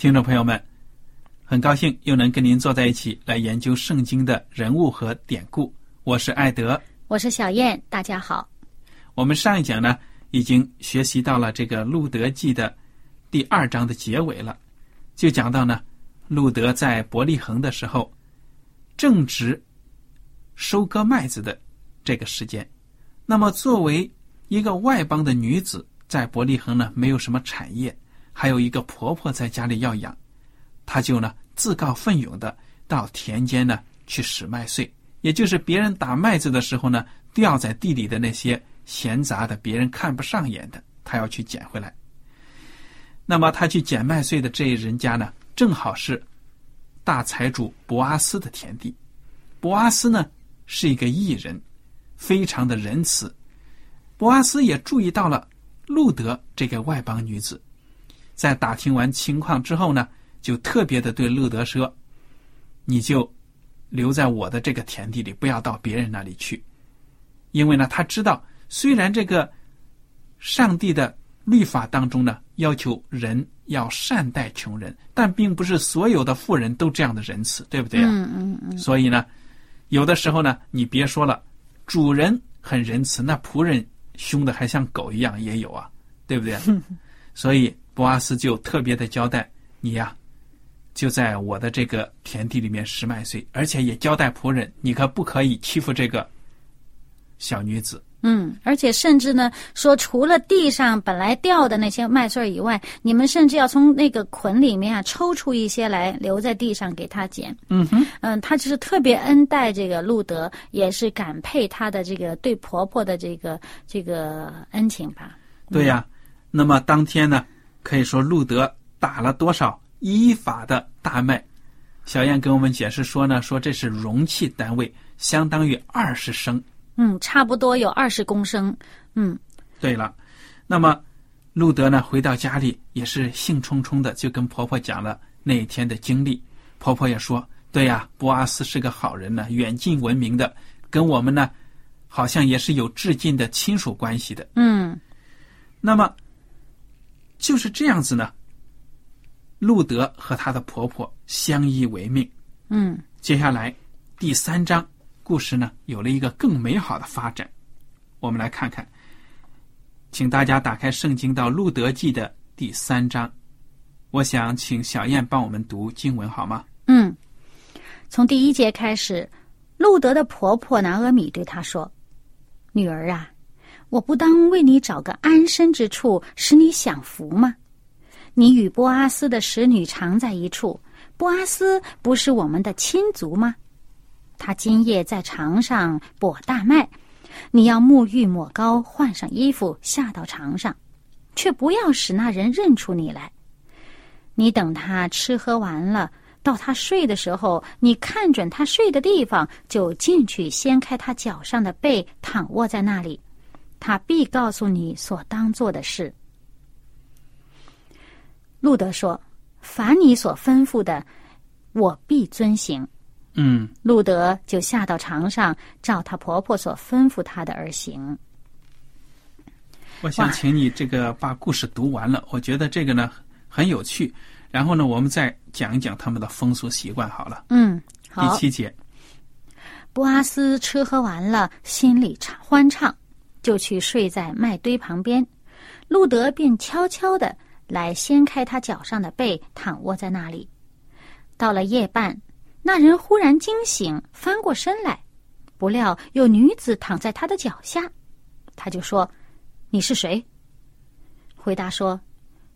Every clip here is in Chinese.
听众朋友们，很高兴又能跟您坐在一起来研究圣经的人物和典故。我是艾德，我是小燕，大家好。我们上一讲呢，已经学习到了这个《路德记》的第二章的结尾了，就讲到呢，路德在伯利恒的时候，正值收割麦子的这个时间。那么，作为一个外邦的女子，在伯利恒呢，没有什么产业。还有一个婆婆在家里要养，她就呢自告奋勇的到田间呢去拾麦穗，也就是别人打麦子的时候呢掉在地里的那些闲杂的、别人看不上眼的，她要去捡回来。那么他去捡麦穗的这一人家呢，正好是大财主博阿斯的田地。博阿斯呢是一个艺人，非常的仁慈。博阿斯也注意到了路德这个外邦女子。在打听完情况之后呢，就特别的对路德说：“你就留在我的这个田地里，不要到别人那里去。因为呢，他知道虽然这个上帝的律法当中呢，要求人要善待穷人，但并不是所有的富人都这样的仁慈，对不对啊？嗯嗯嗯。所以呢，有的时候呢，你别说了，主人很仁慈，那仆人凶的还像狗一样也有啊，对不对？所以。”博阿斯就特别的交代你呀，就在我的这个田地里面拾麦穗，而且也交代仆人，你可不可以欺负这个小女子。嗯，而且甚至呢，说除了地上本来掉的那些麦穗以外，你们甚至要从那个捆里面啊抽出一些来留在地上给他捡。嗯哼，嗯，他就是特别恩待这个路德，也是感佩他的这个对婆婆的这个这个恩情吧。对呀，那么当天呢？可以说，路德打了多少依法的大麦？小燕跟我们解释说呢，说这是容器单位，相当于二十升。嗯，差不多有二十公升。嗯，对了，那么路德呢，回到家里也是兴冲冲的，就跟婆婆讲了那一天的经历。婆婆也说：“对呀，博阿斯是个好人呢，远近闻名的，跟我们呢，好像也是有至近的亲属关系的。”嗯，那么。就是这样子呢。路德和她的婆婆相依为命。嗯，接下来第三章故事呢，有了一个更美好的发展。我们来看看，请大家打开圣经到路德记的第三章。我想请小燕帮我们读经文好吗？嗯，从第一节开始，路德的婆婆南阿米对她说：“女儿啊。”我不当为你找个安身之处，使你享福吗？你与波阿斯的使女常在一处，波阿斯不是我们的亲族吗？他今夜在床上剥大麦，你要沐浴抹膏，换上衣服下到床上，却不要使那人认出你来。你等他吃喝完了，到他睡的时候，你看准他睡的地方，就进去掀开他脚上的被，躺卧在那里。他必告诉你所当做的事。路德说：“凡你所吩咐的，我必遵行。”嗯，路德就下到床上，照她婆婆所吩咐她的而行。我想请你这个把故事读完了，我觉得这个呢很有趣。然后呢，我们再讲一讲他们的风俗习惯好了。嗯，好第。七节，波阿斯吃喝完了，心里畅欢畅，就去睡在麦堆旁边。路德便悄悄的来掀开他脚上的被，躺卧在那里。到了夜半，那人忽然惊醒，翻过身来，不料有女子躺在他的脚下，他就说：“你是谁？”回答说：“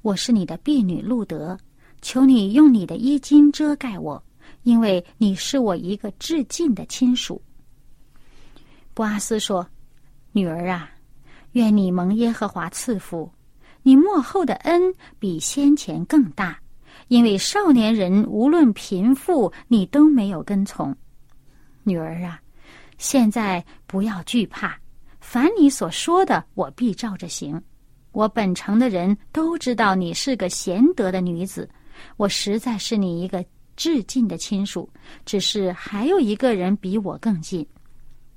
我是你的婢女路德，求你用你的衣襟遮盖我。”因为你是我一个至近的亲属。波阿斯说：“女儿啊，愿你蒙耶和华赐福，你幕后的恩比先前更大，因为少年人无论贫富，你都没有跟从。女儿啊，现在不要惧怕，凡你所说的，我必照着行。我本城的人都知道你是个贤德的女子，我实在是你一个。”至近的亲属，只是还有一个人比我更近。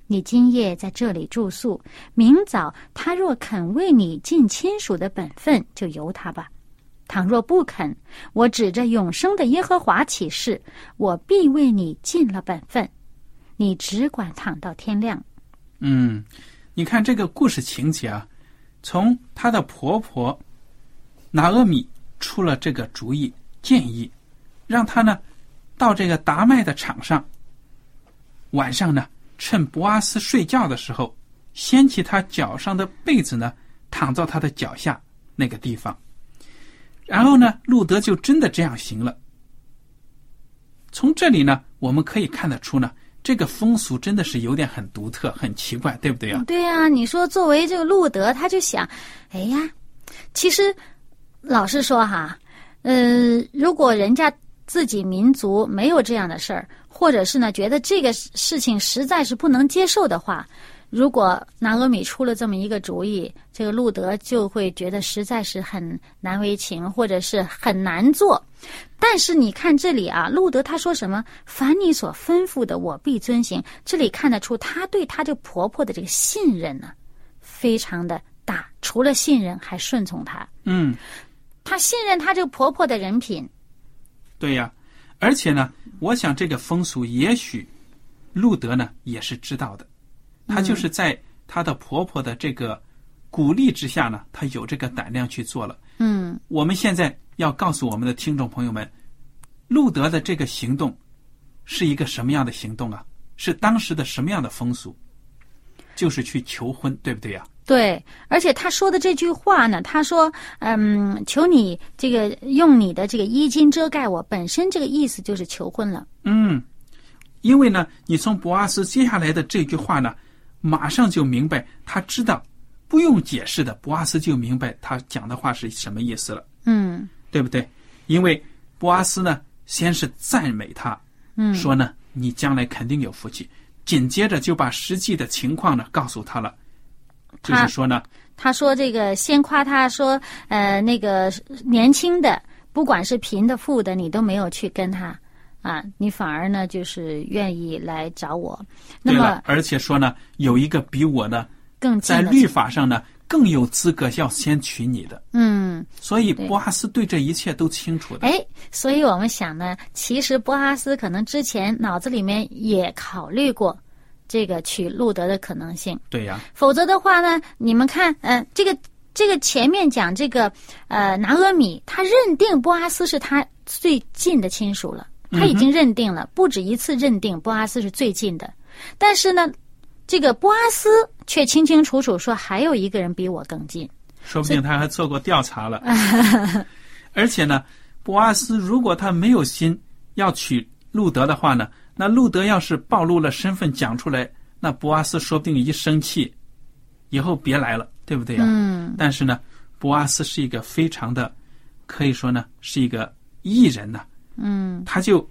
你今夜在这里住宿，明早他若肯为你尽亲属的本分，就由他吧；倘若不肯，我指着永生的耶和华起誓，我必为你尽了本分。你只管躺到天亮。嗯，你看这个故事情节啊，从她的婆婆拿阿米出了这个主意建议。让他呢，到这个达麦的场上。晚上呢，趁博阿斯睡觉的时候，掀起他脚上的被子呢，躺到他的脚下那个地方。然后呢，路德就真的这样行了。从这里呢，我们可以看得出呢，这个风俗真的是有点很独特、很奇怪，对不对啊？对呀，你说作为这个路德，他就想，哎呀，其实老实说哈，呃，如果人家。自己民族没有这样的事儿，或者是呢，觉得这个事情实在是不能接受的话，如果拿俄米出了这么一个主意，这个路德就会觉得实在是很难为情，或者是很难做。但是你看这里啊，路德他说什么？凡你所吩咐的，我必遵行。这里看得出他对他这个婆婆的这个信任呢，非常的大。除了信任，还顺从她。嗯，他信任他这个婆婆的人品。对呀，而且呢，我想这个风俗也许路德呢也是知道的，她就是在她的婆婆的这个鼓励之下呢，她有这个胆量去做了。嗯，我们现在要告诉我们的听众朋友们，路德的这个行动是一个什么样的行动啊？是当时的什么样的风俗？就是去求婚，对不对呀？对，而且他说的这句话呢，他说：“嗯，求你这个用你的这个衣襟遮盖我。”本身这个意思就是求婚了。嗯，因为呢，你从博阿斯接下来的这句话呢，马上就明白，他知道不用解释的，博阿斯就明白他讲的话是什么意思了。嗯，对不对？因为博阿斯呢，先是赞美他，嗯，说呢，你将来肯定有福气。紧接着就把实际的情况呢告诉他了。就是说呢，他说这个先夸他说，呃，那个年轻的，不管是贫的富的，你都没有去跟他啊，你反而呢就是愿意来找我。那么，而且说呢，有一个比我呢更在律法上呢更有资格要先娶你的。嗯，所以波阿斯对这一切都清楚的。哎，所以我们想呢，其实波阿斯可能之前脑子里面也考虑过。这个娶路德的可能性，对呀。否则的话呢，你们看，嗯，这个这个前面讲这个，呃，拿阿米他认定波阿斯是他最近的亲属了，他已经认定了，不止一次认定波阿斯是最近的。但是呢，这个波阿斯却清清楚楚说还有一个人比我更近，说不定他还做过调查了。而且呢，波阿斯如果他没有心要娶路德的话呢？那路德要是暴露了身份讲出来，那博阿斯说不定一生气，以后别来了，对不对呀？嗯。但是呢，博阿斯是一个非常的，可以说呢是一个艺人呐。嗯。他就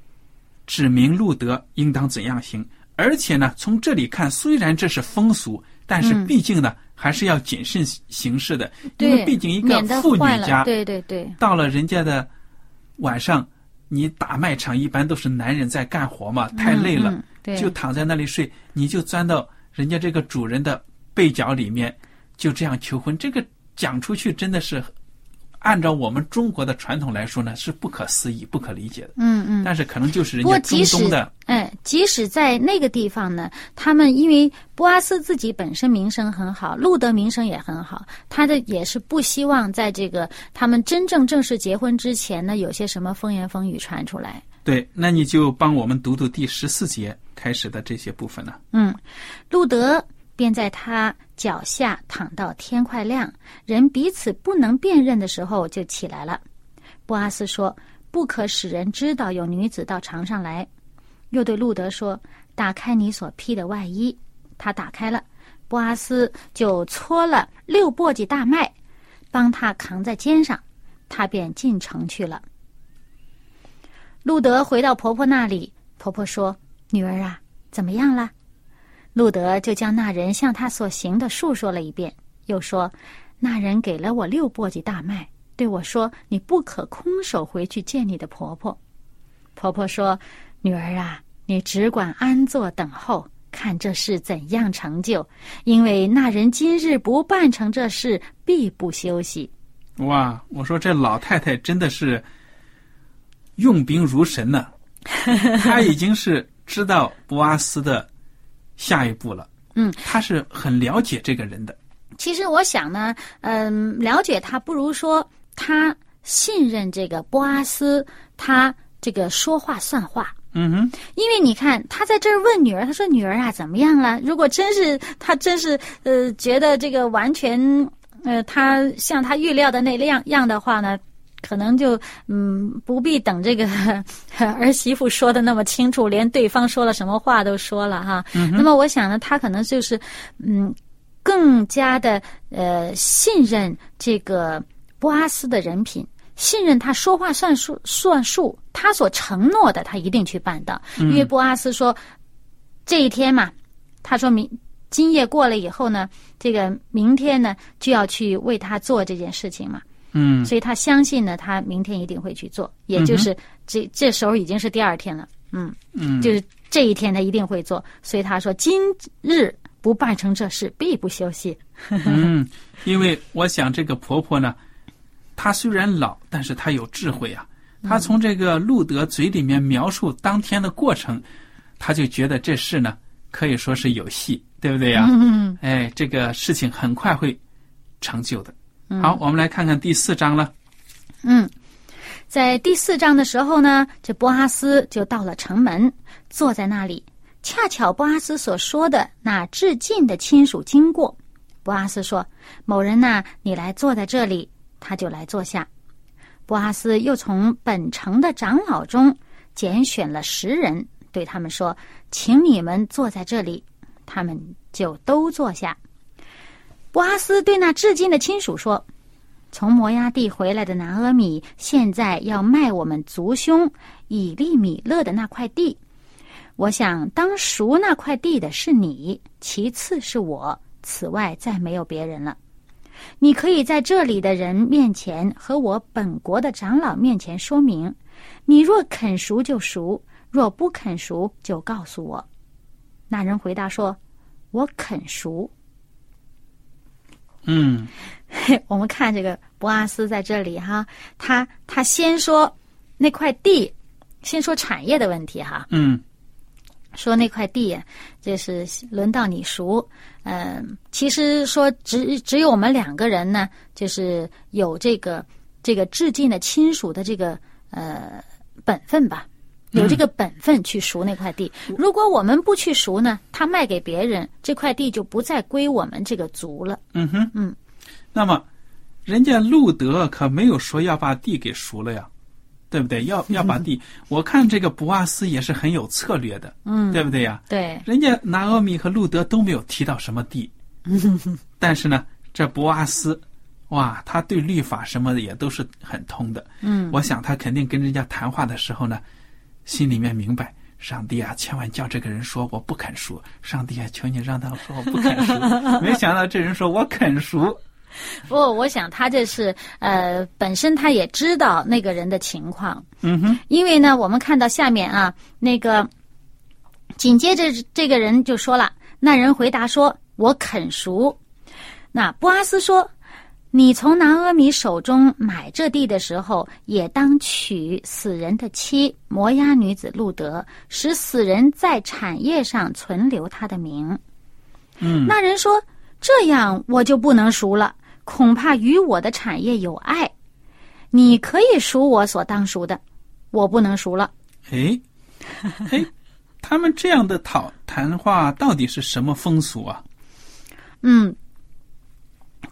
指明路德应当怎样行，而且呢，从这里看，虽然这是风俗，但是毕竟呢，还是要谨慎行事的，因为毕竟一个妇女家，对对对，到了人家的晚上，你打卖场一般都是男人在干活嘛，太累了，就躺在那里睡，你就钻到人家这个主人的被角里面，就这样求婚，这个讲出去真的是。按照我们中国的传统来说呢，是不可思议、不可理解的。嗯嗯。但是可能就是人家中即使东的，哎，即使在那个地方呢，他们因为波阿斯自己本身名声很好，路德名声也很好，他的也是不希望在这个他们真正正式结婚之前呢，有些什么风言风语传出来。对，那你就帮我们读读第十四节开始的这些部分呢。嗯，路德便在他脚下躺到天快亮，人彼此不能辨认的时候就起来了。波阿斯说：“不可使人知道有女子到床上来。”又对路德说：“打开你所披的外衣。”他打开了，波阿斯就搓了六簸箕大麦，帮他扛在肩上，他便进城去了。路德回到婆婆那里，婆婆说：“女儿啊，怎么样了？”路德就将那人向他所行的述说了一遍，又说：“那人给了我六簸箕大麦，对我说：‘你不可空手回去见你的婆婆。’婆婆说：‘女儿啊，你只管安坐等候，看这事怎样成就。因为那人今日不办成这事，必不休息。’哇，我说这老太太真的是用兵如神呢、她已经是知道博阿斯的下一步了。嗯，他是很了解这个人的。其实我想呢，嗯，了解他不如说他信任这个波阿斯，他这个说话算话。嗯哼，因为你看，他在这儿问女儿，他说：“女儿啊，怎么样了？”如果真是他真是呃觉得这个完全呃他像他预料的那样样的话呢，可能就嗯不必等这个 儿媳妇说的那么清楚，连对方说了什么话都说了哈。那么我想呢，他可能就是嗯更加的呃信任这个波阿斯的人品。信任他说话算数算数，他所承诺的他一定去办到。因为波阿斯说，这一天嘛，他说明今夜过了以后呢，这个明天呢就要去为他做这件事情嘛。嗯，所以他相信呢，他明天一定会去做，也就是这这时候已经是第二天了。嗯嗯，就是这一天他一定会做，所以他说今日不办成这事，必不休息。嗯，因为我想这个婆婆呢，她虽然老，但是她有智慧啊。她从这个路德嘴里面描述当天的过程，她就觉得这事呢可以说是有戏，对不对呀？嗯 哎，这个事情很快会成就的。好，我们来看看第四章了。嗯，在第四章的时候呢，这波阿斯就到了城门，坐在那里。恰巧波阿斯所说的那致敬的亲属经过，波阿斯说：“某人呐、你来坐在这里。”他就来坐下。波阿斯又从本城的长老中拣选了十人，对他们说：“请你们坐在这里。”他们就都坐下。波阿斯对那至今的亲属说：“从摩崖地回来的南阿米，现在要卖我们族兄以利米勒的那块地。我想当赎那块地的是你，其次是我，此外再没有别人了。你可以在这里的人面前和我本国的长老面前说明。你若肯赎就赎，若不肯赎就告诉我。那人回答说：“我肯赎。”嗯。我们看这个博阿斯在这里哈，他他先说那块地，先说产业的问题哈，嗯。说那块地这是轮到你赎，嗯、其实说只只有我们两个人呢，就是有这个这个致敬的亲属的这个呃本分吧。有这个本分去赎那块地，如果我们不去赎呢，他卖给别人，这块地就不再归我们这个族了。嗯哼嗯。那么，人家路德可没有说要把地给赎了呀，对不对？要要把地，我看这个博阿斯也是很有策略的，嗯，对不对呀？对，人家拿阿米和路德都没有提到什么地，但是呢，这博阿斯，哇，他对律法什么的也都是很通的。嗯我想他肯定跟人家谈话的时候呢，心里面明白上帝啊，千万叫这个人说我不肯赎。上帝啊，求你让他说我不肯 赎。没想到这人说我肯赎。不，我想他这是呃，本身他也知道那个人的情况。嗯哼，因为呢，我们看到下面啊，那个紧接着这个人就说了，那人回答说：“我肯赎。”那波阿斯说：“你从拿阿米手中买这地的时候，也当娶死人的妻摩押女子路德，使死人在产业上存留他的名。”嗯，那人说：“这样我就不能赎了，恐怕与我的产业有碍。你可以赎我所当赎的，我不能赎了。哎，哎，他们这样的讨谈话到底是什么风俗啊？”嗯，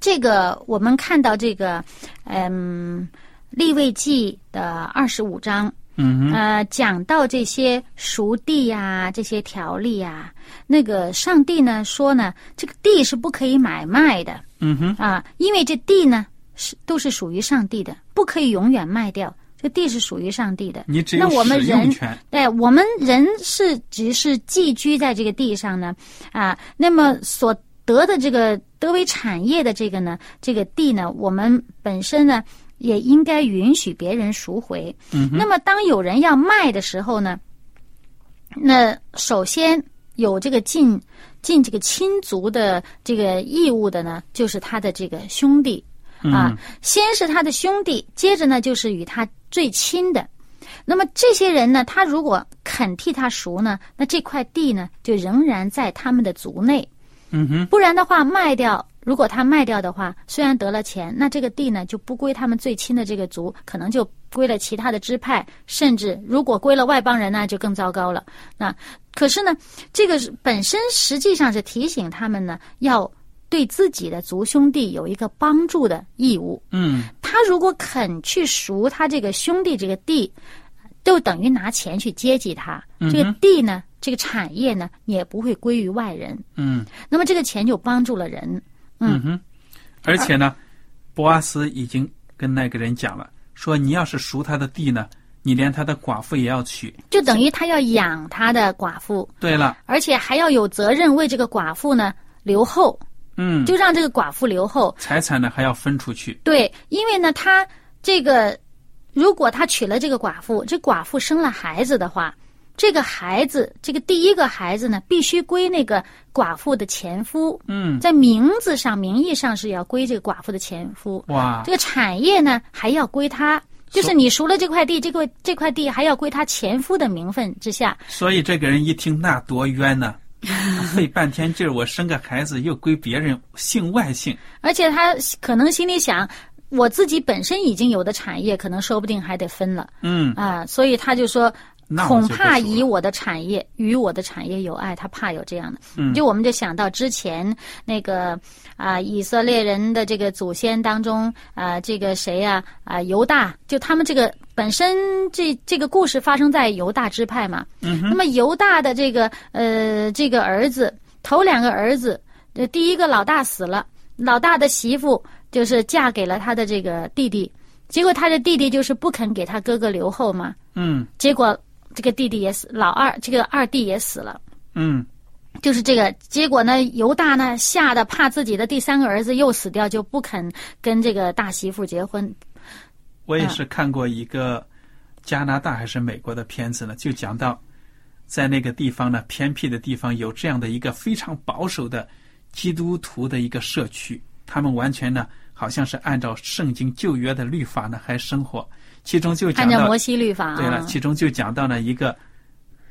这个我们看到这个，嗯，《立位记》的二十五章，嗯，呃，讲到这些熟地呀、这些条例呀，那个上帝呢说呢，这个地是不可以买卖的嗯哼，啊，因为这地呢是都是属于上帝的，不可以永远卖掉。这地是属于上帝的，你只有那我们人权。对我们人是只是寄居在这个地上呢，啊，那么所得的这个得为产业的这个呢，这个地呢，我们本身呢也应该允许别人赎回。嗯，那么当有人要卖的时候呢，那首先有这个尽尽这个亲族的这个义务的呢，就是他的这个兄弟啊，嗯先是他的兄弟，接着呢就是与他最亲的。那么这些人呢，他如果肯替他赎呢，那这块地呢就仍然在他们的族内。嗯哼，不然的话，卖掉，如果他卖掉的话，虽然得了钱，那这个地呢就不归他们最亲的这个族，可能就归了其他的支派，甚至如果归了外邦人那，就更糟糕了。那可是呢，这个本身实际上是提醒他们呢，要对自己的族兄弟有一个帮助的义务。嗯他如果肯去赎他这个兄弟这个地，就等于拿钱去接济他。嗯这个地呢，这个产业呢，也不会归于外人。嗯那么这个钱就帮助了人。嗯哼，而且呢，博阿斯已经跟那个人讲了，说你要是赎他的地呢，你连他的寡妇也要娶。就等于他要养他的寡妇，对了，而且还要有责任为这个寡妇呢留后，嗯，就让这个寡妇留后。财产呢还要分出去。对，因为呢，他这个如果他娶了这个寡妇，这寡妇生了孩子的话，这个孩子，这个第一个孩子呢，必须归那个寡妇的前夫，嗯，在名字上、名义上是要归这个寡妇的前夫。哇这，个产业呢，还要归他。就是你赎了这块地，这块这块地还要归他前夫的名分之下。所以这个人一听那多冤呢，费半天劲儿，我生个孩子又归别人姓外姓。而且他可能心里想，我自己本身已经有的产业，可能说不定还得分了嗯，啊，所以他就说，那恐怕以我的产业与我的产业有爱，他怕有这样的。嗯就我们就想到之前那个啊、以色列人的这个祖先当中啊、这个谁呀啊、犹大，就他们这个本身这这个故事发生在犹大支派嘛。嗯那么犹大的这个呃这个儿子，头两个儿子，呃第一个老大死了，老大的媳妇就是嫁给了他的这个弟弟，结果他的弟弟就是不肯给他哥哥留后嘛，嗯结果这个弟弟也死，老二这个二弟也死了。嗯就是这个结果呢，犹大呢吓得怕自己的第三个儿子又死掉，就不肯跟这个大媳妇结婚。我也是看过一个加拿大还是美国的片子呢，就讲到在那个地方呢，偏僻的地方有这样的一个非常保守的基督徒的一个社区，他们完全呢好像是按照圣经旧约的律法呢还生活，其中就讲到按照摩西律法啊，对了，其中就讲到了一个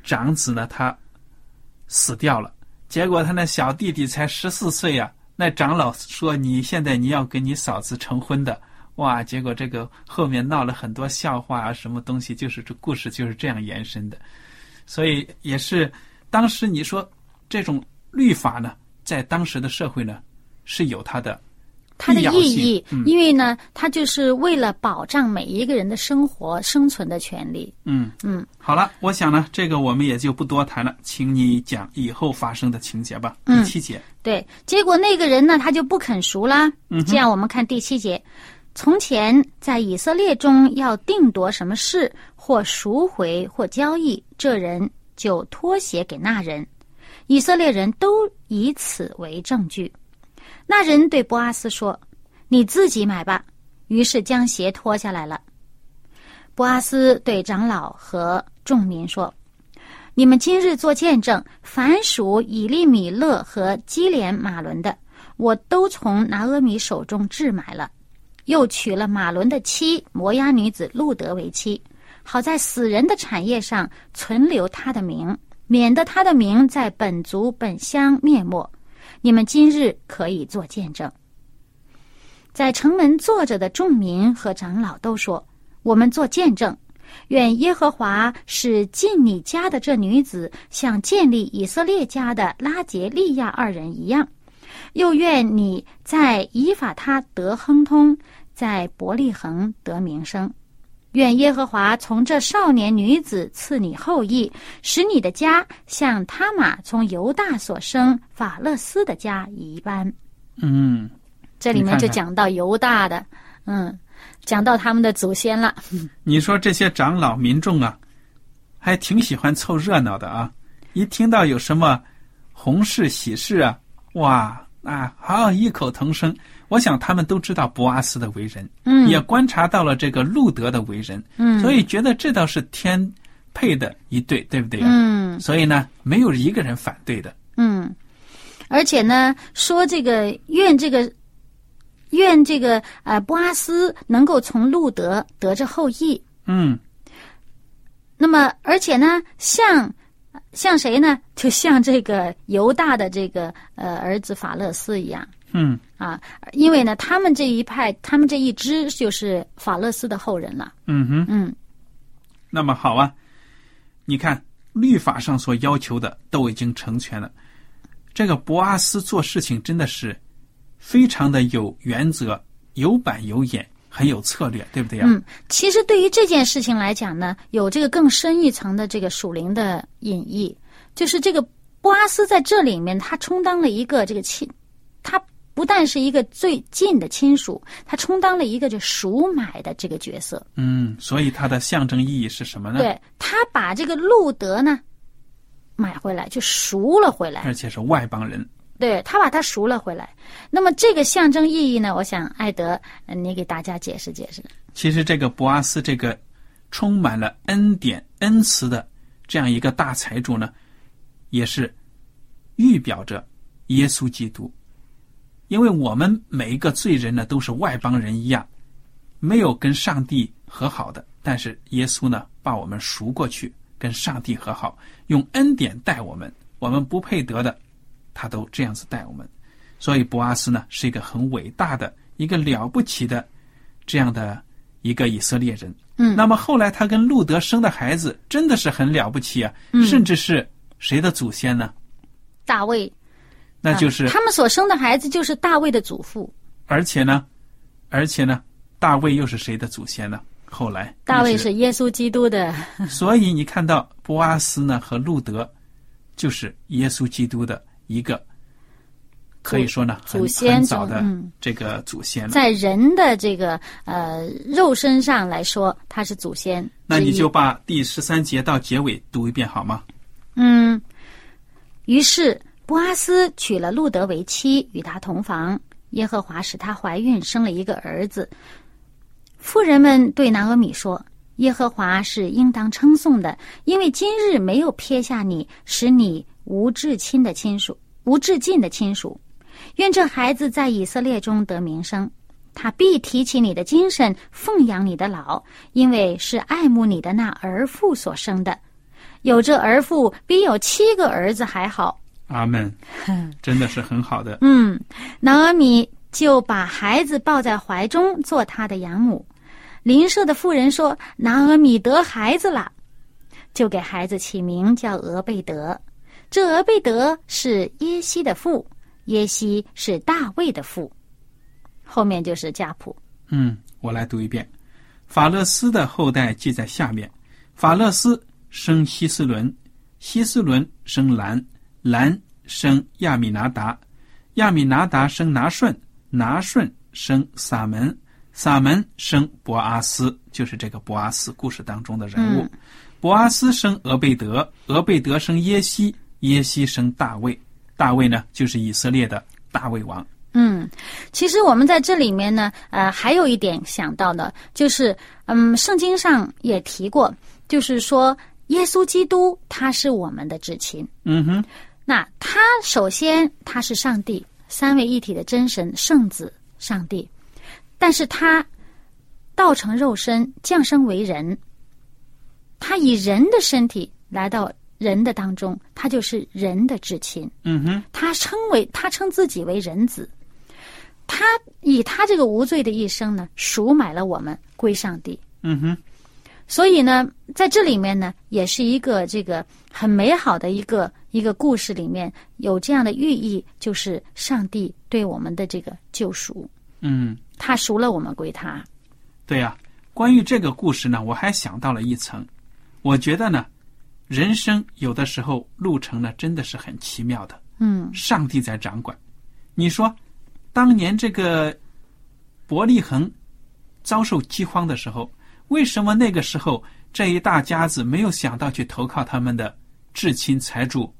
长子呢他死掉了，结果他那小弟弟才十四岁呀、那长老说你现在你要跟你嫂子成婚的，哇！结果这个后面闹了很多笑话啊，什么东西，就是这故事就是这样延伸的，所以也是当时你说这种律法呢，在当时的社会呢是有它的它的意义，嗯因为呢，它就是为了保障每一个人的生活生存的权利。嗯嗯，好了，我想呢，这个我们也就不多谈了，请你讲以后发生的情节吧。嗯第七节，对，结果那个人呢，他就不肯赎啦。嗯这样我们看第七节，从前在以色列中要定夺什么事，或赎回或交易，这人就脱鞋给那人。以色列人都以此为证据。那人对波阿斯说：“你自己买吧。”于是将鞋脱下来了。波阿斯对长老和众民说：“你们今日做见证，凡属以利米勒和基连马伦的，我都从拿阿米手中置买了，又娶了马伦的妻摩押女子路德为妻，好在死人的产业上存留他的名，免得他的名在本族本乡灭没。你们今日可以做见证。”在城门坐着的众民和长老都说：“我们做见证，愿耶和华使进你家的这女子像建立以色列家的拉杰利亚二人一样，又愿你在以法他得亨通，在伯利恒得名声。愿耶和华从这少年女子赐你后裔，使你的家像他玛从犹大所生法勒斯的家一般。”嗯。这里面就讲到犹大的，嗯，讲到他们的祖先了。你说这些长老民众啊，还挺喜欢凑热闹的啊！一听到有什么红事喜事啊，哇啊，好异口同声。我想他们都知道博阿斯的为人，嗯，也观察到了这个路德的为人，嗯，所以觉得这倒是天配的一对，对不对呀？嗯，所以呢，没有一个人反对的。嗯，而且呢，说这个愿这个。愿这个呃，博阿斯能够从路德得着后裔。嗯。那么，而且呢，像像谁呢？就像这个犹大的这个呃儿子法勒斯一样。嗯。啊，因为呢，他们这一派，他们这一支就是法勒斯的后人了。嗯哼。嗯。那么好啊，你看律法上所要求的都已经成全了，这个博阿斯做事情真的是。非常的有原则、有板有眼，很有策略，对不对呀？嗯，其实对于这件事情来讲呢，有这个更深一层的这个属灵的隐意，就是这个波阿斯在这里面，他充当了一个这个亲，他不但是一个最近的亲属，他充当了一个就赎买的这个角色。嗯，所以它的象征意义是什么呢？对他把这个路德呢买回来，就赎了回来，而且是外邦人。对他把他赎了回来，那么这个象征意义呢？我想艾德，你给大家解释解释。其实这个博阿斯这个充满了恩典恩慈的这样一个大财主呢，也是预表着耶稣基督，因为我们每一个罪人呢都是外邦人一样，没有跟上帝和好的，但是耶稣呢把我们赎过去，跟上帝和好，用恩典待我们，我们不配得的。他都这样子待我们，所以博阿斯呢是一个很伟大的、一个了不起的这样的一个以色列人。嗯，那么后来他跟路德生的孩子真的是很了不起啊，甚至是谁的祖先呢？大卫，那就是他们所生的孩子就是大卫的祖父。而且呢，而且呢，大卫又是谁的祖先呢？后来大卫是耶稣基督的。所以你看到波阿斯呢和路德就是耶稣基督的。一个可以说呢，祖先早的这个祖先，在人的这个呃肉身上来说，他是祖先。那你就把第十三节到结尾读一遍好吗？嗯。于是波阿斯娶了路德为妻，与他同房。耶和华使她怀孕，生了一个儿子。妇人们对拿俄米说：“耶和华是应当称颂的，因为今日没有撇下你，使你。”无至亲的亲属，无至近的亲属，愿这孩子在以色列中得名声。他必提起你的精神，奉养你的老，因为是爱慕你的那儿父所生的。有这儿父，比有七个儿子还好。阿门，真的是很好的。嗯，南阿米就把孩子抱在怀中，做他的养母。邻舍的妇人说：“南阿米得孩子了，就给孩子起名叫俄贝德。”这俄贝德是耶西的父，耶西是大卫的父，后面就是家谱。嗯，我来读一遍。法勒斯的后代记在下面：法勒斯生希斯伦，希斯伦生兰，兰生亚米拿达，亚米拿达生拿顺，拿顺生撒门，撒门生博阿斯，就是这个博阿斯故事当中的人物。博阿斯生俄贝德，俄贝德生耶西，耶西生大卫，大卫呢就是以色列的大卫王。嗯，其实我们在这里面呢，呃，还有一点想到的，就是，嗯，圣经上也提过，就是说，耶稣基督他是我们的至亲。嗯哼，那他首先他是上帝三位一体的真神圣子上帝，但是他道成肉身降生为人，他以人的身体来到人的当中，他就是人的至亲。嗯哼，他称为他称自己为人子，他以他这个无罪的一生呢，赎买了我们归上帝。嗯哼，所以呢，在这里面呢，也是一个这个很美好的一个一个故事，里面有这样的寓意，就是上帝对我们的这个救赎，嗯，他赎了我们归他。对呀、关于这个故事呢，我还想到了一层，我觉得呢，人生有的时候路程呢真的是很奇妙的。嗯上帝在掌管。你说，当年这个伯利恒遭受饥荒的时候，为什么那个时候这一大家子没有想到去投靠他们的至亲财主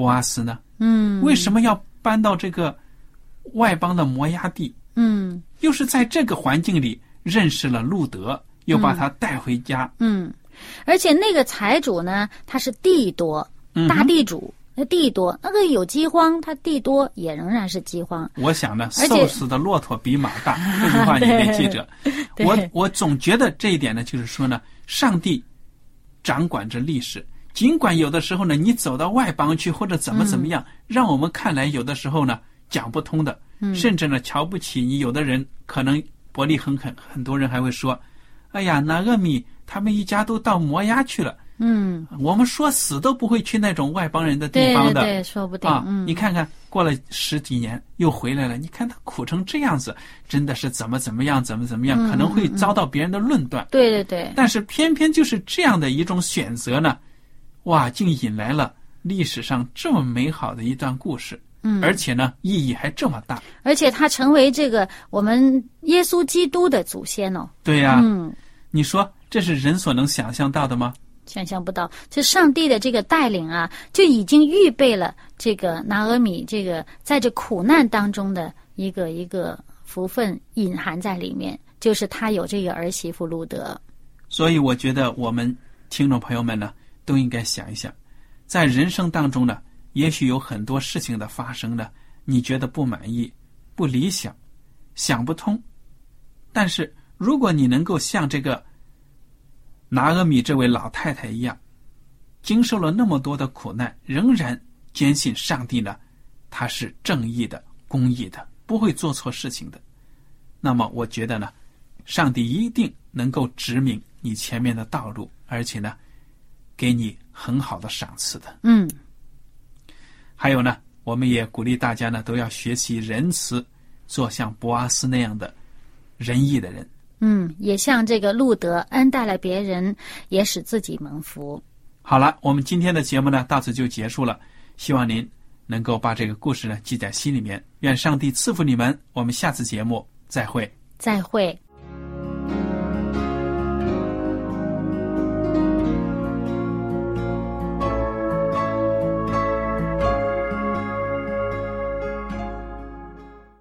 波阿斯呢？嗯为什么要搬到这个外邦的摩崖地？嗯又是在这个环境里认识了路德，又把他带回家。嗯，而且那个财主呢，他是地多，大地主。那地多，那个有饥荒，他地多也仍然是饥荒。我想呢，瘦死的骆驼比马大，这句话你得记着。我我总觉得这一点呢，就是说呢，上帝掌管着历史，尽管有的时候呢，你走到外邦去或者怎么怎么样，让我们看来有的时候呢讲不通的，甚至呢瞧不起你。有的人可能伯利恒很很多人还会说：“哎呀，拿俄米他们一家都到摩崖去了。”嗯，我们说死都不会去那种外邦人的地方的。对对，说不定。啊，嗯，你看看，过了十几年又回来了，你看他苦成这样子，真的是怎么怎么样，怎么怎么样，可能会遭到别人的论断。对对对，但是偏偏就是这样的一种选择呢，哇，竟引来了历史上这么美好的一段故事，嗯，而且呢，意义还这么大。而且他成为这个我们耶稣基督的祖先哦。对呀、嗯，你说这是人所能想象到的吗？想象不到，这上帝的这个带领啊，就已经预备了这个拿俄米这个在这苦难当中的一个一个福分隐含在里面，就是他有这个儿媳妇路德。所以我觉得我们听众朋友们呢，都应该想一想，在人生当中呢，也许有很多事情的发生呢，你觉得不满意、不理想、想不通，但是如果你能够像这个拿俄米这位老太太一样，经受了那么多的苦难，仍然坚信上帝呢，他是正义的、公义的，不会做错事情的。那么，我觉得呢，上帝一定能够指明你前面的道路，而且呢，给你很好的赏赐的。嗯还有呢，我们也鼓励大家呢，都要学习仁慈，做像博阿斯那样的仁义的人。嗯，也像这个路德恩待了别人，也使自己蒙福。好了，我们今天的节目呢，到此就结束了。希望您能够把这个故事呢记在心里面。愿上帝赐福你们。我们下次节目再会。再会。